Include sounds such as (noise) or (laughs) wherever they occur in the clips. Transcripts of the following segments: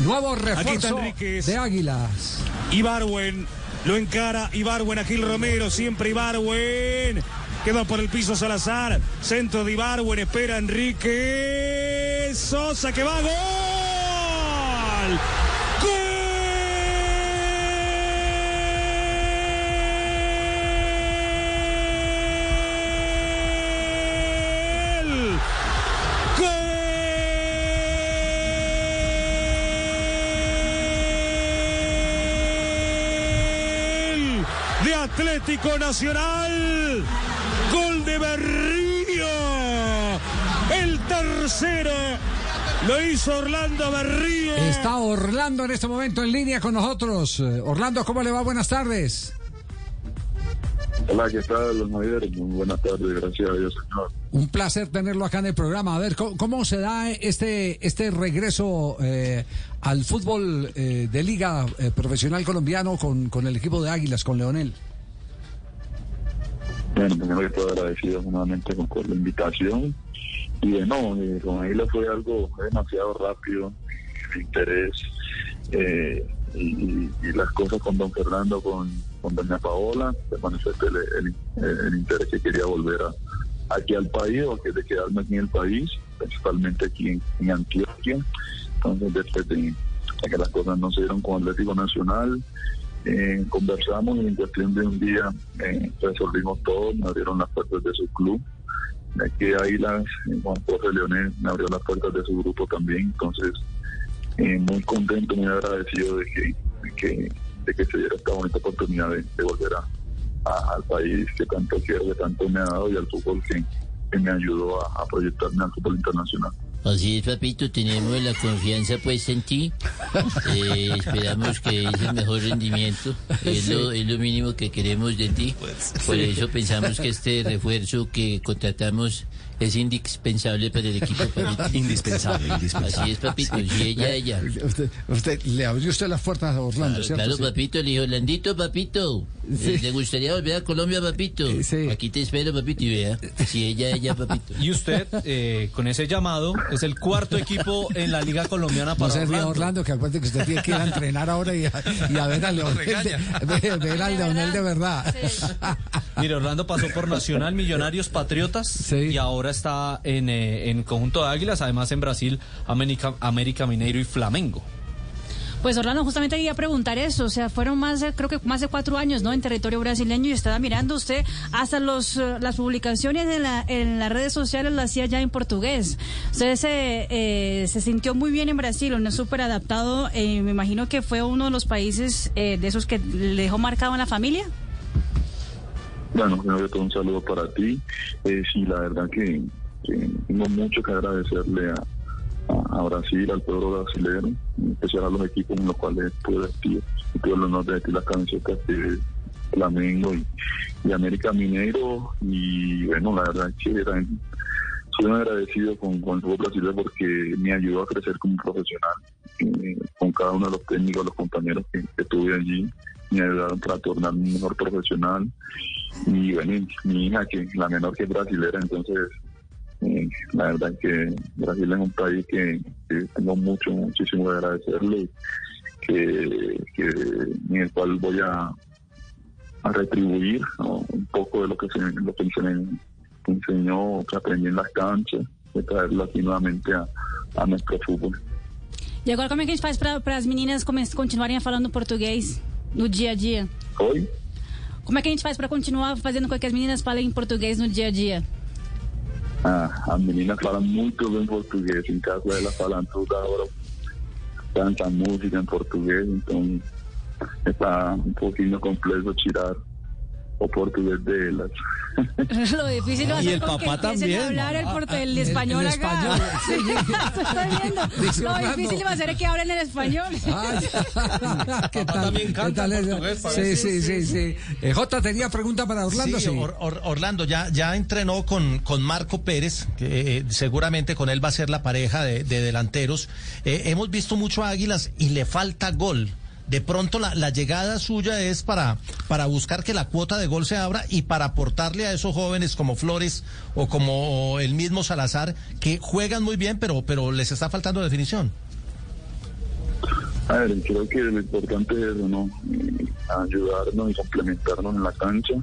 Nuevo refuerzo de Águilas. Ibarwen lo encara. Ibarwen a Gil Romero. Siempre Ibarwen. Queda por el piso Salazar. Centro de Ibarwen. Espera Enrique. Sosa que va. ¡Gol! Atlético Nacional. Gol de Berrío. El tercero lo hizo Orlando Berrío. Está Orlando en este momento en línea con nosotros. Eh, Orlando, ¿cómo le va? Buenas tardes. Hola, ¿qué tal, los mayores? Muy buenas tardes, gracias a Dios, señor. Un placer tenerlo acá en el programa. A ver, ¿cómo, cómo se da este, este regreso eh, al fútbol eh, de liga eh, profesional colombiano con, con el equipo de Águilas, con Leonel? Bueno, primero que todo agradecido nuevamente con, la invitación. Y de no, eh, con Águila fue algo demasiado rápido, el interés eh, y, las cosas con don Fernando, con, con doña Paola, de manifesté el, el- interés que quería volver a, aquí al país o que de quedarme aquí en el país, principalmente aquí en, en Antioquia. Entonces, después de, de que las cosas no se dieron con Atlético Nacional, eh, conversamos y en cuestión de un día eh, resolvimos todo, me abrieron las puertas de su club. Aquí a Águilas, eh, Juan José Leonel me abrió las puertas de su grupo también. Entonces, eh, muy contento, muy agradecido de que, de que, de que se diera esta bonita oportunidad de, volver a, al país que tanto quiero, que tanto me ha dado y al fútbol que, que me ayudó a proyectarme al fútbol internacional. Así es, papito, tenemos la confianza puesta en ti. (laughs) Eh, esperamos que es el mejor rendimiento. Es, lo, es lo mínimo que queremos de ti. Por eso pensamos que este refuerzo que contratamos es indispensable para el equipo, papito. (laughs) Indispensable, indispensable. Así es, papito. Si ella, ella. Usted, usted- le abrió usted las puertas a Orlando, Claro, ¿cierto? claro, Sí. papito, le dijo, Landito, papito. Sí. eh, ¿Te gustaría volver a Colombia, papito? Eh, sí. Aquí te espero, papito, y vea. Si ella, ella, papito. Y usted, eh, con ese llamado, es el cuarto equipo en la Liga Colombiana No para se ría Orlando. Orlando, que acuerde que usted tiene que ir a entrenar ahora y a, y a ver a Leonel, de, ver- ver al Leonel de verdad. Mire, Orlando pasó por Nacional, Millonarios, Patriotas Sí. y ahora está en, eh, en conjunto de Águilas, además en Brasil, América, América Mineiro y Flamengo. Pues Orlando, justamente iba a preguntar eso, o sea, fueron más creo que más de cuatro años, ¿no? En territorio brasileño y estaba mirando usted hasta los eh, las publicaciones en, la, las redes sociales las hacía ya en portugués. Usted se, eh, se sintió muy bien en Brasil, no súper adaptado, eh, me imagino que fue uno de los países eh, de esos que le dejó marcado en la familia. Bueno, primero todo un saludo para ti. Eh, sí, la verdad que, tengo mucho que agradecerle a, Brasil, al pueblo brasileño, en especial a los equipos en los cuales pude vestir. Tuve el honor de vestir las camisetas de Flamengo y, América Mineiro. Y bueno, la verdad que era, soy agradecido con, con el brasileño porque me ayudó a crecer como profesional. Eh, con cada uno de los técnicos, los compañeros que, que tuve allí, me ayudaron para tornarme un mejor profesional y bueno, mi hija, que la menor que es brasilera, entonces eh, la verdad que Brasil es un país que, tengo mucho, muchísimo que agradecerle, que, que en el cual voy a, a retribuir un poco de lo que se, lo que me enseñó, que aprendí en las canchas, de traerlo aquí nuevamente a nuestro fútbol. E agora como é que a gente faz para as meninas continuarem falando português no dia a dia? Hoy, Como é que a gente faz para continuar fazendo com que as meninas falem português no dia a dia? Ah, as meninas falam muito bem português. Em casa elas falam toda hora, cantam música em português, então está um pouquinho complexo tirar o portugués de las. (laughs) Lo difícil va a Y el con papá también. hablar el, portu- el Ah, el- español el acá. español, (laughs) sí. Eso (laughs) estoy viendo. Dice Lo Orlando. difícil va a ser que hablen el español. Ah, ¿Qué tal? también ¿Qué canta tal eso? portugués, Sí, sí, sí, sí. Eh, Jota, tenía pregunta para Orlando, sí. Sí, Or- Or- Orlando ya, ya entrenó con, con Marco Pérez, que eh, seguramente con él va a ser la pareja de, de delanteros. Eh, hemos visto mucho a Águilas y le falta gol. De pronto la, llegada suya es para, para buscar que la cuota de gol se abra y para aportarle a esos jóvenes como Flores o como el mismo Salazar, que juegan muy bien, pero, pero les está faltando definición. A ver, creo que lo importante es ¿no? Ayudarnos y complementarnos en la cancha,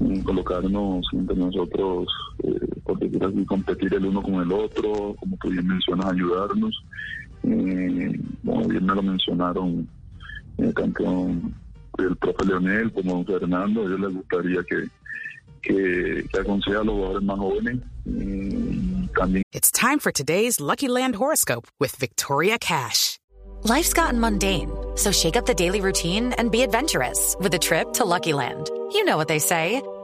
eh, colocarnos entre nosotros, eh, competir el uno con el otro, como tú bien mencionas, ayudarnos. Eh, como bien me lo mencionaron tanto el profe Leonel como don Fernando, a ellos les gustaría que, que, que aconseje a los jugadores más jóvenes. también It's time for today's Lucky Land horoscope with Victoria Cash. Life's gotten mundane, so shake up the daily routine and be adventurous with a trip to Lucky Land. You know what they say.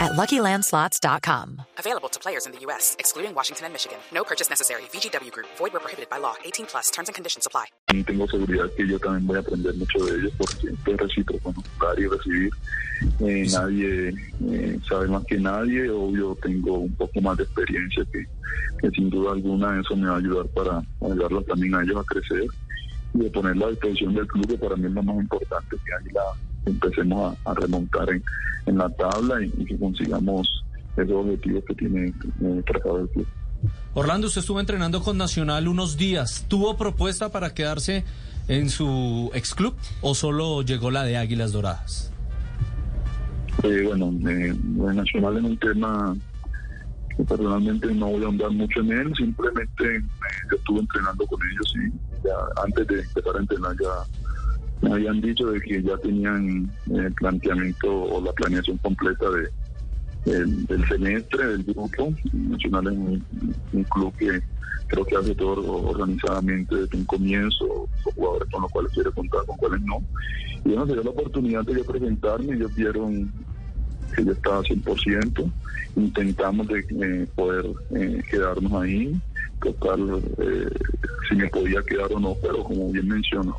at LuckyLandSlots.com. Available to players in the U.S., excluding Washington and Michigan. No purchase necessary. VGW Group, void where prohibited by law. 18 plus terms and conditions apply. tengo seguridad que yo también voy a aprender mucho de ellos porque es recíproco, ¿no? dar y recibir. Eh, Nadie eh, sabe más que nadie, obvio tengo un poco más de experiencia que, que sin duda alguna eso me va a ayudar para ayudarlos también a ellos a crecer y de ponerla a disposición del club, que para mí es lo más importante, que ahí la empecemos a, a remontar en, en la tabla y, y que consigamos esos objetivos que tiene trazado el club. Orlando, usted estuvo entrenando con Nacional unos días. ¿Tuvo propuesta para quedarse en su ex club o solo llegó la de Águilas Doradas? Eh, bueno, eh, Nacional es un tema que personalmente no voy a ahondar mucho en él, simplemente eh, yo estuve entrenando con ellos y ya antes de empezar a entrenar ya me habían dicho de que ya tenían eh, el planteamiento o la planeación completa de, del, del semestre, del grupo. Nacional es un, club que creo que hace todo organizadamente desde un comienzo, con jugadores con los cuales quiere contar, con cuáles no. Y bueno, se dio la oportunidad de yo presentarme, ellos vieron que yo estaba 100%, intentamos de eh, poder eh, quedarnos ahí, tocar eh, si me podía quedar o no, pero como bien mencionó,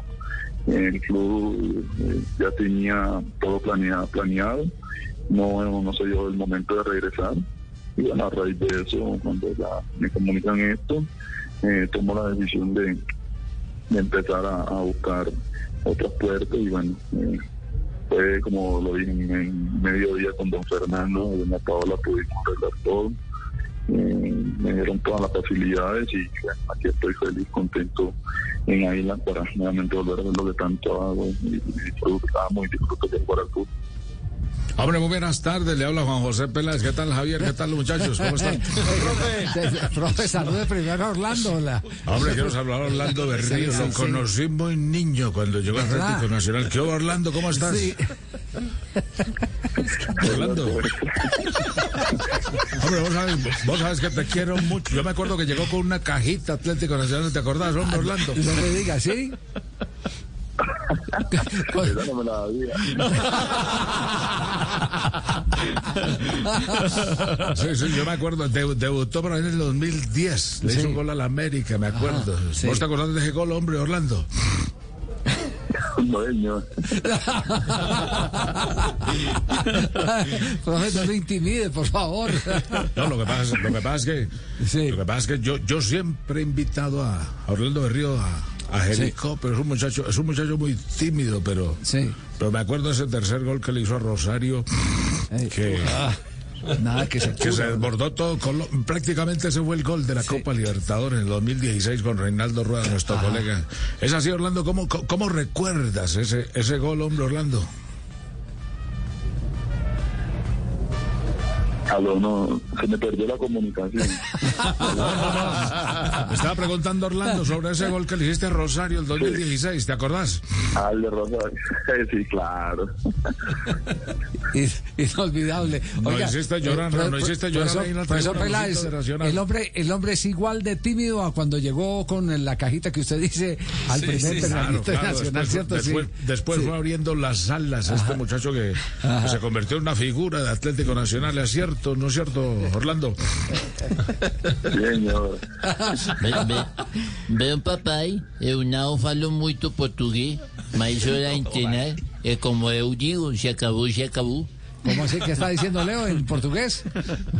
el club eh, ya tenía todo planeado, planeado. No, no se dio el momento de regresar. Y bueno, a raíz de eso, cuando me comunican esto, eh, tomo la decisión de, de empezar a, buscar otras puertas. Y bueno, eh, fue como lo dije en, en mediodía con don Fernando, doña Paola pudimos arreglar todo, eh, me dieron todas las facilidades y bueno, aquí estoy feliz, contento en Águila para nuevamente volver a hacer lo que tanto hago y, y disfrutamos y disfruto de jugar al fútbol. Hombre, muy buenas tardes. Le habla Juan José Peláez. ¿Qué tal, Javier? ¿Qué tal, muchachos? ¿Cómo están? (laughs) Profe, salude primero a Orlando. La... Hombre, quiero saludar a Orlando Berrío. Sí, sí, Lo sí. conocí muy niño cuando llegó a ¿Verdad? Atlético Nacional. ¿Qué hubo, Orlando? ¿Cómo estás? Orlando. (laughs) Hombre, vos sabes, vos sabes que te quiero mucho. Yo me acuerdo que llegó con una cajita Atlético Nacional. ¿Te acordás, hombre, Orlando? No me diga, ¿sí? No me la. Sí, sí, yo me acuerdo. Debu- debutó por ahí en el 2010. Le Sí. hizo un gol al América, me acuerdo. Ajá, sí. ¿Vos te acordás de ese gol, hombre, Orlando? No, señor. (laughs) Profe, no me intimide, por favor. No, lo que pasa, es- lo que pasa es que, lo que, pasa es que yo, yo siempre he invitado a, a Orlando Berrío a, a Jericó, pero es un muchacho, es un muchacho muy tímido, pero, pero me acuerdo de ese tercer gol que le hizo a Rosario, que, Nada que se que se desbordó todo, Colo- prácticamente ese fue el gol de la Copa Libertadores en el 2016 con Reinaldo Rueda, nuestro colega. Es así, Orlando, ¿cómo, cómo, cómo recuerdas ese, ese gol, hombre, Orlando? Aló, no, se me perdió la comunicación. Me (laughs) estaba preguntando Orlando sobre ese gol que le hiciste a Rosario el 2016, ¿te acordás? Al de Rosario. (laughs) Sí, claro. Inolvidable. No hiciste llorar, no, no hiciste llorar profesor- ahí en la profesor Peláez, internacional. el hombre, el hombre es igual de tímido a cuando llegó con la cajita que usted dice al Sí, primer sí, entrenamiento claro, claro, nacional, después, ¿cierto? Después, sí. después Sí. fue abriendo las alas a este muchacho que, que se convirtió en una figura de Atlético Nacional, ¿es cierto? ¿No es cierto, Orlando? Señor. Ve, ve, ve un papai, eu não falo muito português, mas (laughs) hora entrenar, é como eu digo, se acabou, se acabou. ¿Cómo así? ¿Qué está diciendo Leo en portugués?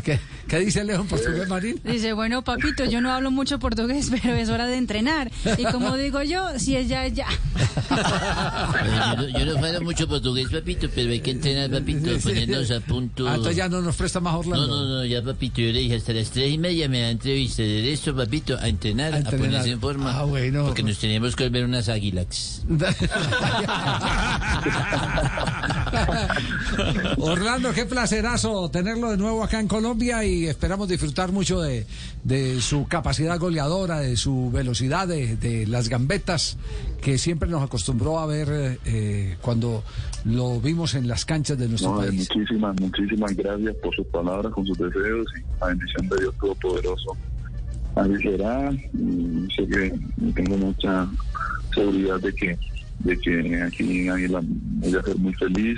¿Qué, qué dice Leo en portugués, Marín? Dice, bueno, papito, yo no hablo mucho portugués, (laughs) pero es hora de entrenar. Y como digo yo, si es ya, es ya. Yo, no- yo no falo mucho portugués, papito, pero hay que entrenar, papito, ponernos a punto. Ah, entonces ya no nos presta más No, Orlando. no, no, ya papito, yo le dije hasta las tres y media me da entrevista. De resto, papito, a entrenar, A a, entrenar. ponerse en forma. Ah, bueno. Porque nos tenemos que volver unas águilas. (laughs) (laughs) Orlando, qué placerazo tenerlo de nuevo acá en Colombia y esperamos disfrutar mucho de, de su capacidad goleadora, de su velocidad, de, de las gambetas que siempre nos acostumbró a ver eh, cuando lo vimos en las canchas de nuestro No, país. muchísimas, muchísimas gracias por sus palabras, con sus deseos y la bendición de Dios Todopoderoso. Así será y sé que tengo mucha seguridad de que, de que aquí en Águila voy a ser muy feliz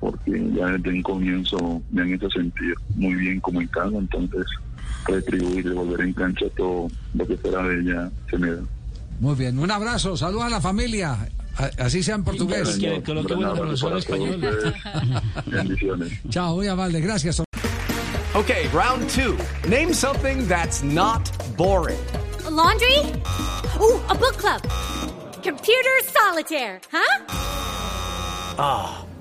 porque ya desde un comienzo me han hecho sentir muy bien como en casa, entonces retribuir y volver en cancha todo lo que fuera de ella se me da. Muy bien, un abrazo, saludos a la familia, así sea en portugués. Un gran abrazo para todos ustedes. Bendiciones. (laughs) Chao, muy amable, gracias. Okay, round two. Name something that's not boring. A laundry? Ooh, a book club. Computer solitaire, huh? Ah,